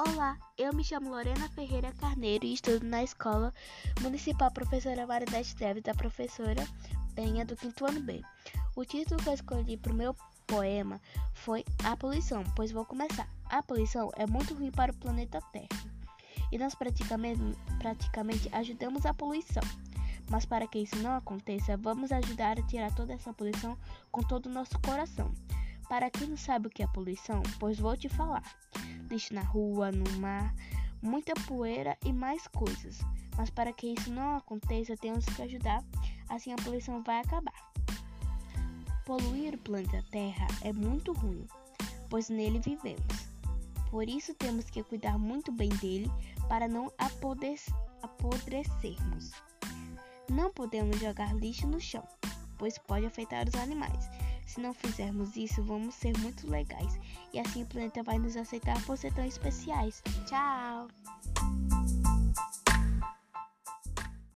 Olá, eu me chamo Lorena Ferreira Carneiro e estudo na Escola Municipal Professora Marinete Neves, da professora Penha do quinto ano B. O título que eu escolhi para o meu poema foi A Poluição, pois vou começar. A poluição é muito ruim para o planeta Terra e nós praticamente, praticamente ajudamos a poluição. Mas para que isso não aconteça, vamos ajudar a tirar toda essa poluição com todo o nosso coração. Para quem não sabe o que é poluição, pois vou te falar. Lixo na rua, no mar, muita poeira e mais coisas. Mas para que isso não aconteça, temos que ajudar, assim a poluição vai acabar. Poluir o planeta Terra é muito ruim, pois nele vivemos. Por isso temos que cuidar muito bem dele para não apodrecermos. Não podemos jogar lixo no chão, pois pode afetar os animais. Se não fizermos isso, vamos ser muito legais e assim o planeta vai nos aceitar por ser tão especiais. Tchau!